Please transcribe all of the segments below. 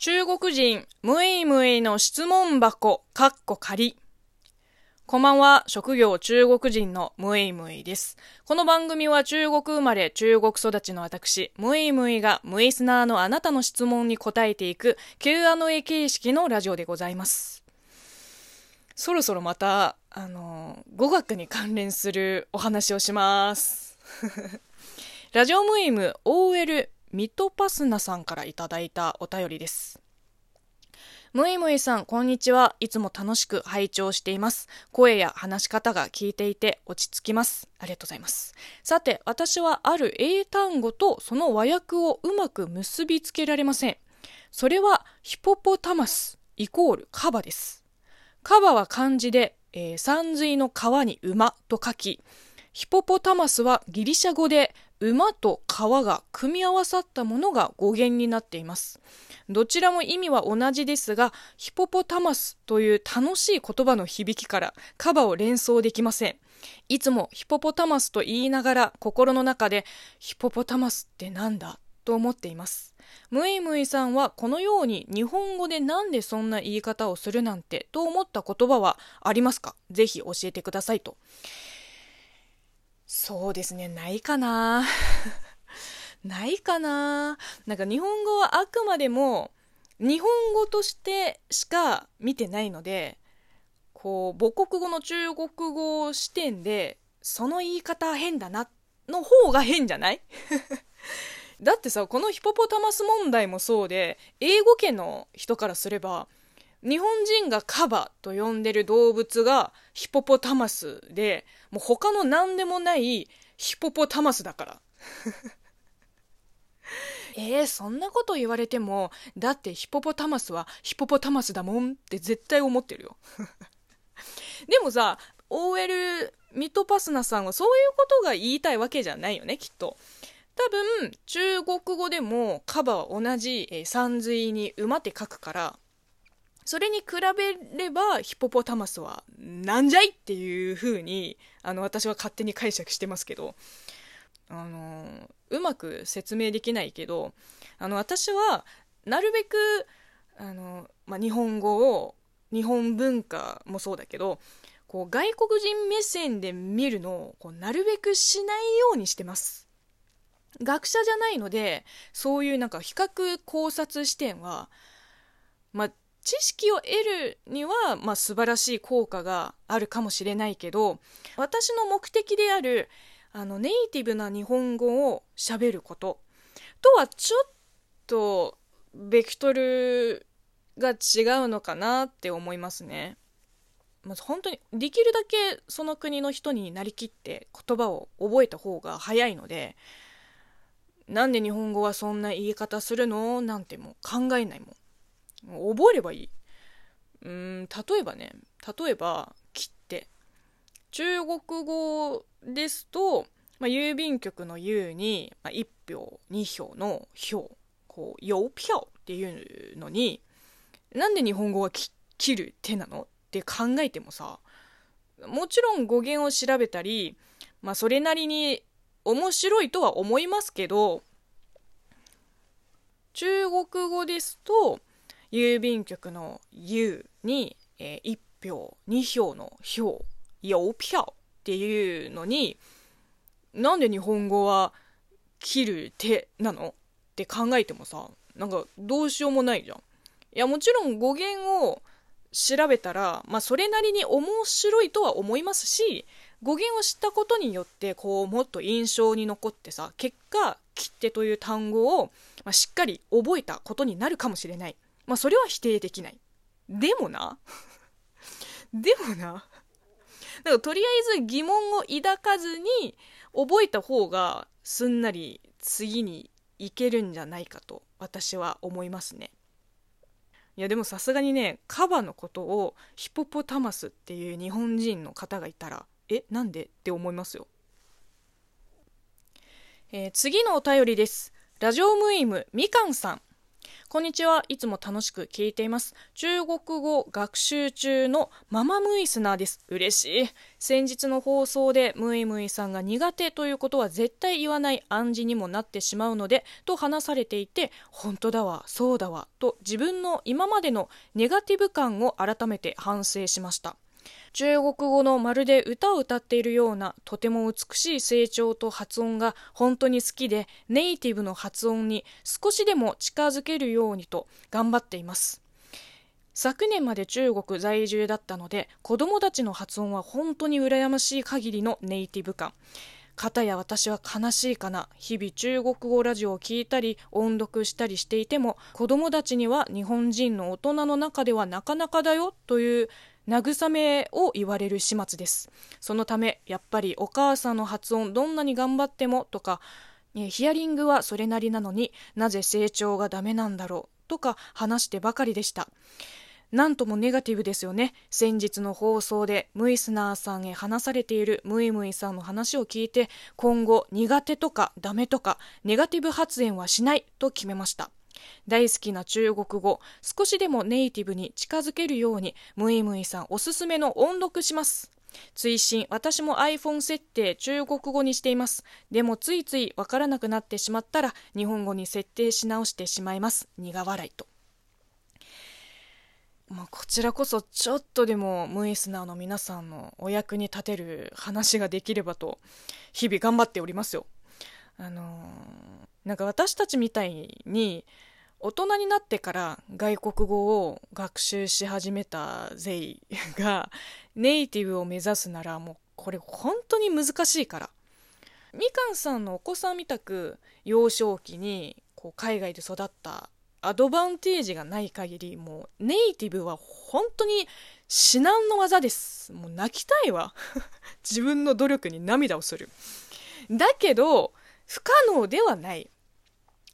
中国人、むいむいの質問箱、かっこ仮。こんばんは、職業中国人のむいむいです。この番組は中国生まれ、中国育ちの私、むいむいがムイスナーのあなたの質問に答えていく Q&A 形式のラジオでございます。そろそろまた、あの、語学に関連するお話をします。ラジオムイム OL ミトパスナさんからいただいたお便りです。むいむいさん、こんにちは。いつも楽しく拝聴しています。声や話し方が聞いていて落ち着きます。ありがとうございます。さて、私はある英単語とその和訳をうまく結びつけられません。それは、ヒポポタマスイコールカバです。カバは漢字で、えー、山水の川に馬と書き、ヒポポタマスはギリシャ語で馬と川が組み合わさったものが語源になっています。どちらも意味は同じですが、ヒポポタマスという楽しい言葉の響きからカバを連想できません。いつもヒポポタマスと言いながら心の中でヒポポタマスってなんだと思っています。ムイムイさんはこのように日本語でなんでそんな言い方をするなんてと思った言葉はありますか？ぜひ教えてくださいと。そうですね、ないかな。ないかな。なんか日本語はあくまでも日本語としてしか見てないので、こう、母国語の中国語視点で、その言い方変だな、の方が変じゃない？だってさ、このヒポポタマス問題もそうで、英語圏の人からすれば、日本人がカバと呼んでる動物がヒポポタマスで、もう他の何でもないヒポポタマスだから。えー、そんなこと言われても、だってヒポポタマスはヒポポタマスだもんって絶対思ってるよ。でもさ、OL ミトパスナさんはそういうことが言いたいわけじゃないよね、きっと。多分、中国語でもカバは同じ、えー、山水に馬って書くから、それに比べればヒポポタマスはなんじゃいっていう風にあの私は勝手に解釈してますけどあのうまく説明できないけどあの私はなるべくあの、まあ、日本語を日本文化もそうだけどこう外国人目線で見るのをこうなるべくしないようにしてます。学者じゃないのでそういうなんか比較考察視点は、まあ、知識を得るには、まあ、素晴らしい効果があるかもしれないけど私の目的であるあのネイティブな日本語をしゃべることとはちょっとベクトルが違うのかなって思いますね。まず本当にできるだけその国の人になりきって言葉を覚えた方が早いのでなんで日本語はそんな言い方するの？なんてもう考えないもん。覚えればいい。うん、例えばね、例えば、切手。中国語ですと、まあ、郵便局の郵に、まあ、1票、2票の票、こう、郵票っていうのに、なんで日本語は切る手なのって考えてもさ、もちろん語源を調べたり、まあ、それなりに面白いとは思いますけど、中国語ですと、郵便局の「U」に、えー、1票2票の「票」「郵票」っていうのになんで日本語は「切る手」なのって考えてもさなんかどうしようもないじゃん。いやもちろん語源を調べたら、まあ、それなりに面白いとは思いますし語源を知ったことによってこうもっと印象に残ってさ結果切手という単語を、まあ、しっかり覚えたことになるかもしれない。まあそれは否定できない。でもな でもなだかとりあえず疑問を抱かずに覚えた方がすんなり次にいけるんじゃないかと私は思いますね。いやでもさすがにねカバのことをヒポポタマスっていう日本人の方がいたらえなんでって思いますよ。えー、次のお便りです。ラジオムイムみかんさん。こんにちは。いつも楽しく聞いています。中国語学習中のママムイスナーです。嬉しい。先日の放送でムイムイさんが苦手ということは絶対言わない暗示にもなってしまうので、と話されていて、本当だわ、そうだわ、と自分の今までのネガティブ感を改めて反省しました。中国語のまるで歌を歌っているようなとても美しい成長と発音が本当に好きでネイティブの発音に少しでも近づけるようにと頑張っています。昨年まで中国在住だったので子供たちの発音は本当に羨ましい限りのネイティブ感。片や私は悲しいかな。日々中国語ラジオを聞いたり音読したりしていても子供たちには日本人の大人の中ではなかなかだよという慰めを言われる始末です。そのため、やっぱりお母さんの発音どんなに頑張ってもとか、ヒアリングはそれなりなのになぜ成長がダメなんだろうとか話してばかりでした。なんともネガティブですよね。先日の放送でムイスナーさんへ話されているムイムイさんの話を聞いて、今後苦手とかダメとかネガティブ発言はしないと決めました。大好きな中国語少しでもネイティブに近づけるようにムイムイさんおすすめの音読します。追伸私も iPhone 設定中国語にしています。でもついついわからなくなってしまったら日本語に設定し直してしまいます。苦笑いと。まあ、こちらこそちょっとでもムイスナーの皆さんのお役に立てる話ができればと日々頑張っておりますよ。あのー、なんか私たちみたいに大人になってから外国語を学習し始めたゼイがネイティブを目指すならもうこれ本当に難しいから。みかんさんのお子さんみたく幼少期にこう海外で育ったアドバンテージがない限りもうネイティブは本当に至難の技です。もう泣きたいわ。自分の努力に涙をする。だけど不可能ではない、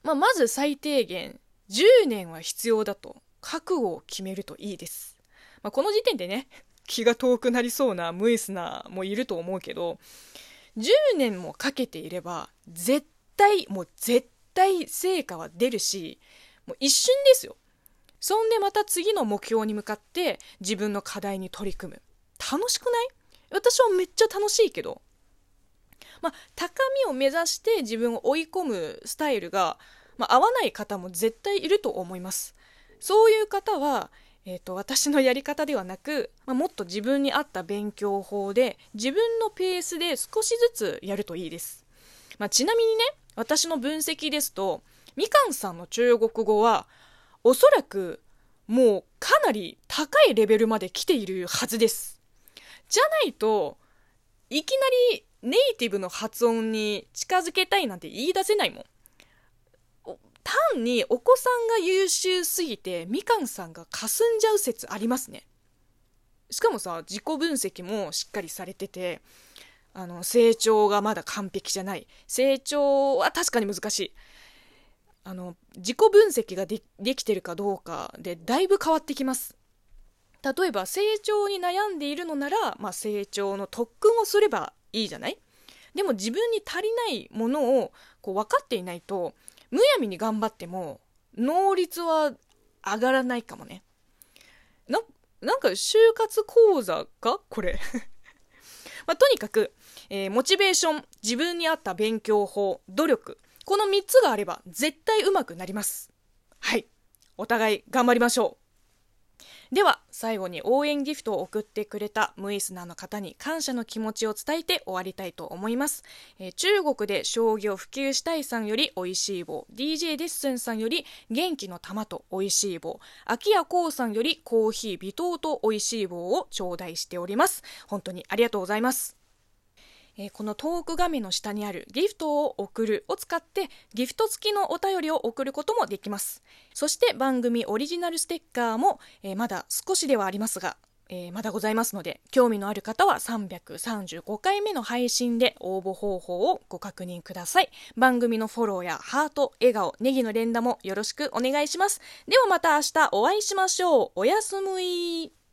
まあ、まず最低限10年は必要だと覚悟を決めるといいです。まあ、この時点でね、気が遠くなりそうなムイスナーもいると思うけど、10年もかけていれば、絶対、もう絶対成果は出るし、もう一瞬ですよ。そんでまた次の目標に向かって自分の課題に取り組む。楽しくない？私はめっちゃ楽しいけど。まあ、高みを目指して自分を追い込むスタイルがまあ、合わない方も絶対いると思います。そういう方は、えーと、私のやり方ではなく、まあ、もっと自分に合った勉強法で自分のペースで少しずつやるといいです。まあ、ちなみにね、私の分析ですと、みかんさんの中国語は、おそらくもうかなり高いレベルまで来ているはずです。じゃないと、いきなりネイティブの発音に近づけたいなんて言い出せないもん。単にお子さんが優秀すぎてみかんさんが霞んじゃう説ありますね。しかもさ自己分析もしっかりされててあの成長がまだ完璧じゃない。成長は確かに難しい。あの自己分析がでできてるかどうかでだいぶ変わってきます。例えば成長に悩んでいるのなら、まあ、成長の特訓をすればいいじゃない？でも自分に足りないものをこう分かっていないとむやみに頑張っても能率は上がらないかもね。ななんか就活講座か？これ。まあ、とにかく、えー、モチベーション自分に合った勉強法努力。この3つがあれば絶対うまくなります。はい。お互い頑張りましょう。では最後に応援ギフトを送ってくれたムイスナーの方に感謝の気持ちを伝えて終わりたいと思います、えー、中国で将棋を普及したいさんより美味しい棒 DJ デッスンさんより元気の玉と美味しい棒秋谷光さんよりコーヒー微糖と美味しい棒を頂戴しております。本当にありがとうございます。えー、このトーク画面の下にあるギフトを送るを使ってギフト付きのお便りを送ることもできます。そして番組オリジナルステッカーも、えー、まだ少しではありますが、えー、まだございますので、興味のある方は335回目の配信で応募方法をご確認ください。番組のフォローやハート、笑顔、ネギの連打もよろしくお願いします。ではまた明日お会いしましょう。おやすみ。